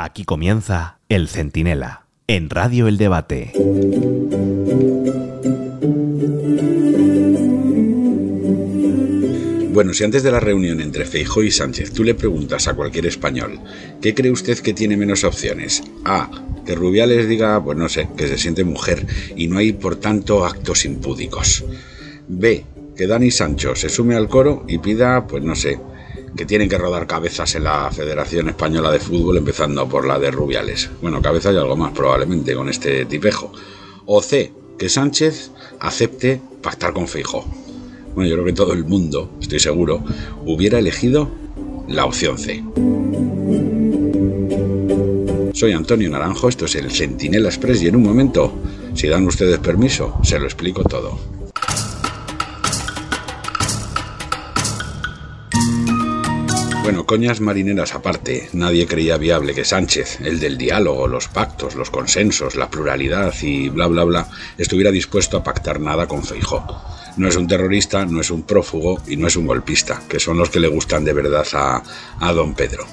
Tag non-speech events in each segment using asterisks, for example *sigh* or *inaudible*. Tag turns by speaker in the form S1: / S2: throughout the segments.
S1: Aquí comienza El Centinela, en Radio El Debate.
S2: Bueno, si antes de la reunión entre Feijóo y Sánchez tú le preguntas a cualquier español, ¿qué cree usted que tiene menos opciones? A. Que Rubiales diga, pues no sé, que se siente mujer y no hay por tanto actos impúdicos. B. Que Dani Sancho se sume al coro y pida, pues no sé, que tienen que rodar cabezas en la Federación Española de Fútbol, empezando por la de Rubiales. Bueno, cabeza y algo más probablemente con este tipejo. O C. Que Sánchez acepte pactar con Feijóo bueno, yo creo que todo el mundo, estoy seguro, hubiera elegido la opción C. Soy Antonio Naranjo, esto es el Centinela Express y en un momento, si dan ustedes permiso, se lo explico todo. Bueno, coñas marineras aparte, nadie creía viable que Sánchez, el del diálogo, los pactos, los consensos, la pluralidad y bla bla bla, estuviera dispuesto a pactar nada con Feijó. No es un terrorista, no es un prófugo y no es un golpista, que son los que le gustan de verdad a, a don Pedro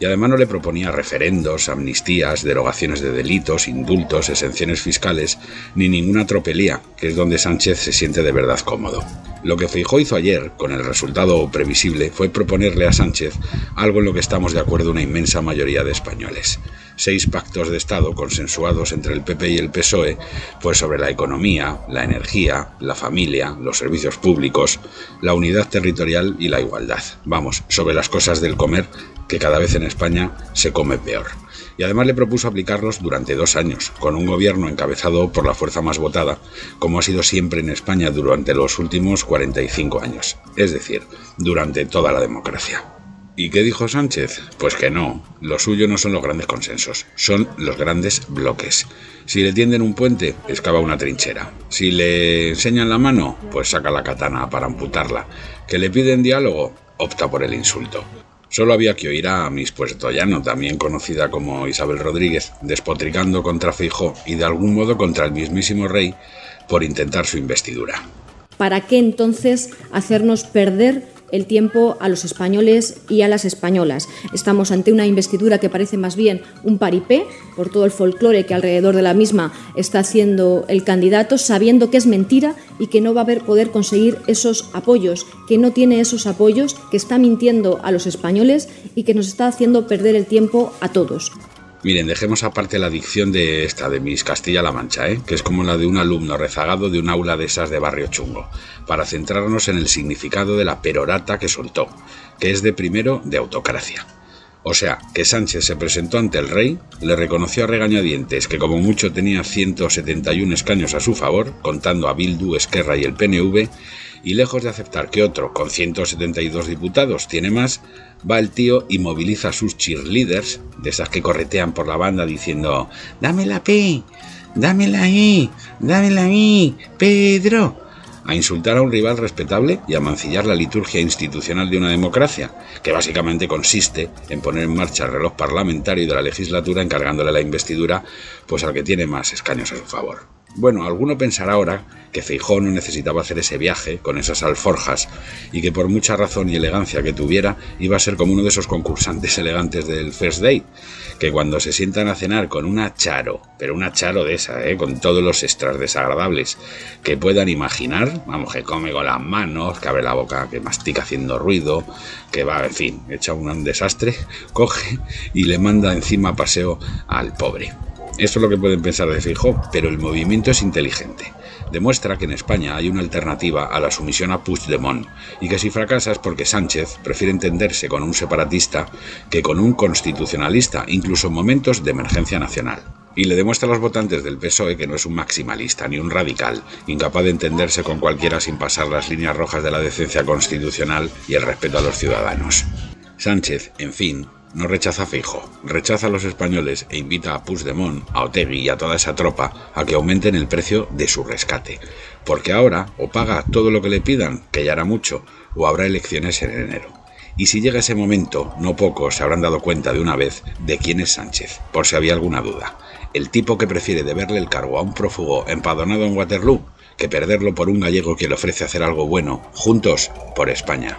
S2: y además no le proponía referendos, amnistías, derogaciones de delitos, indultos, exenciones fiscales, ni ninguna tropelía, que es donde Sánchez se siente de verdad cómodo. Lo que Feijó hizo ayer, con el resultado previsible, fue proponerle a Sánchez algo en lo que estamos de acuerdo una inmensa mayoría de españoles. Seis pactos de Estado consensuados entre el PP y el PSOE, pues sobre la economía, la energía, la familia, los servicios públicos, la unidad territorial y la igualdad. Vamos, sobre las cosas del comer que cada vez en España se come peor. Y además le propuso aplicarlos durante dos años, con un gobierno encabezado por la fuerza más votada, como ha sido siempre en España durante los últimos 45 años, es decir, durante toda la democracia. ¿Y qué dijo Sánchez? Pues que no, lo suyo no son los grandes consensos, son los grandes bloques. Si le tienden un puente, excava una trinchera. Si le enseñan la mano, pues saca la katana para amputarla. Que le piden diálogo, opta por el insulto. Solo había que oír a Miss Puertollano, también conocida como Isabel Rodríguez, despotricando contra Feijó y de algún modo contra el mismísimo rey por intentar su investidura.
S3: ¿Para qué entonces hacernos perder el tiempo a los españoles y a las españolas. Estamos ante una investidura que parece más bien un paripé, por todo el folclore que alrededor de la misma está haciendo el candidato, sabiendo que es mentira y que no va a poder conseguir esos apoyos, que no tiene esos apoyos, que está mintiendo a los españoles y que nos está haciendo perder el tiempo a todos.
S2: Miren, dejemos aparte la dicción de esta, de Miss Castilla-La Mancha, ¿eh? que es como la de un alumno rezagado de un aula de esas de barrio chungo, para centrarnos en el significado de la perorata que soltó, que es de primero de autocracia. O sea, que Sánchez se presentó ante el rey, le reconoció a regañadientes que como mucho tenía 171 escaños a su favor, contando a Bildu, Esquerra y el PNV, y lejos de aceptar que otro, con 172 diputados, tiene más, va el tío y moviliza a sus cheerleaders, de esas que corretean por la banda diciendo, dámela P, dámela I, dámela I, Pedro, a insultar a un rival respetable y a mancillar la liturgia institucional de una democracia, que básicamente consiste en poner en marcha el reloj parlamentario de la legislatura encargándole la investidura pues al que tiene más escaños a su favor. Bueno, alguno pensará ahora que Feijó no necesitaba hacer ese viaje con esas alforjas y que por mucha razón y elegancia que tuviera iba a ser como uno de esos concursantes *laughs* elegantes del First Day, que cuando se sientan a cenar con una charo, pero una charo de esa, ¿eh? con todos los extras desagradables que puedan imaginar, vamos, que come con las manos, que abre la boca, que mastica haciendo ruido, que va, en fin, echa un desastre, *laughs* coge y le manda encima paseo al pobre. Esto es lo que pueden pensar de Feijóo, pero el movimiento es inteligente. Demuestra que en España hay una alternativa a la sumisión a Puigdemont y que si fracasa es porque Sánchez prefiere entenderse con un separatista que con un constitucionalista, incluso en momentos de emergencia nacional. Y le demuestra a los votantes del PSOE que no es un maximalista ni un radical, incapaz de entenderse con cualquiera sin pasar las líneas rojas de la decencia constitucional y el respeto a los ciudadanos. Sánchez, en fin, no rechaza fijo, rechaza a los españoles e invita a Puigdemont, a Otegui y a toda esa tropa a que aumenten el precio de su rescate, porque ahora o paga todo lo que le pidan, que ya hará mucho, o habrá elecciones en enero. Y si llega ese momento, no pocos se habrán dado cuenta de una vez de quién es Sánchez, por si había alguna duda. El tipo que prefiere deberle el cargo a un prófugo empadronado en Waterloo que perderlo por un gallego que le ofrece hacer algo bueno, juntos por España.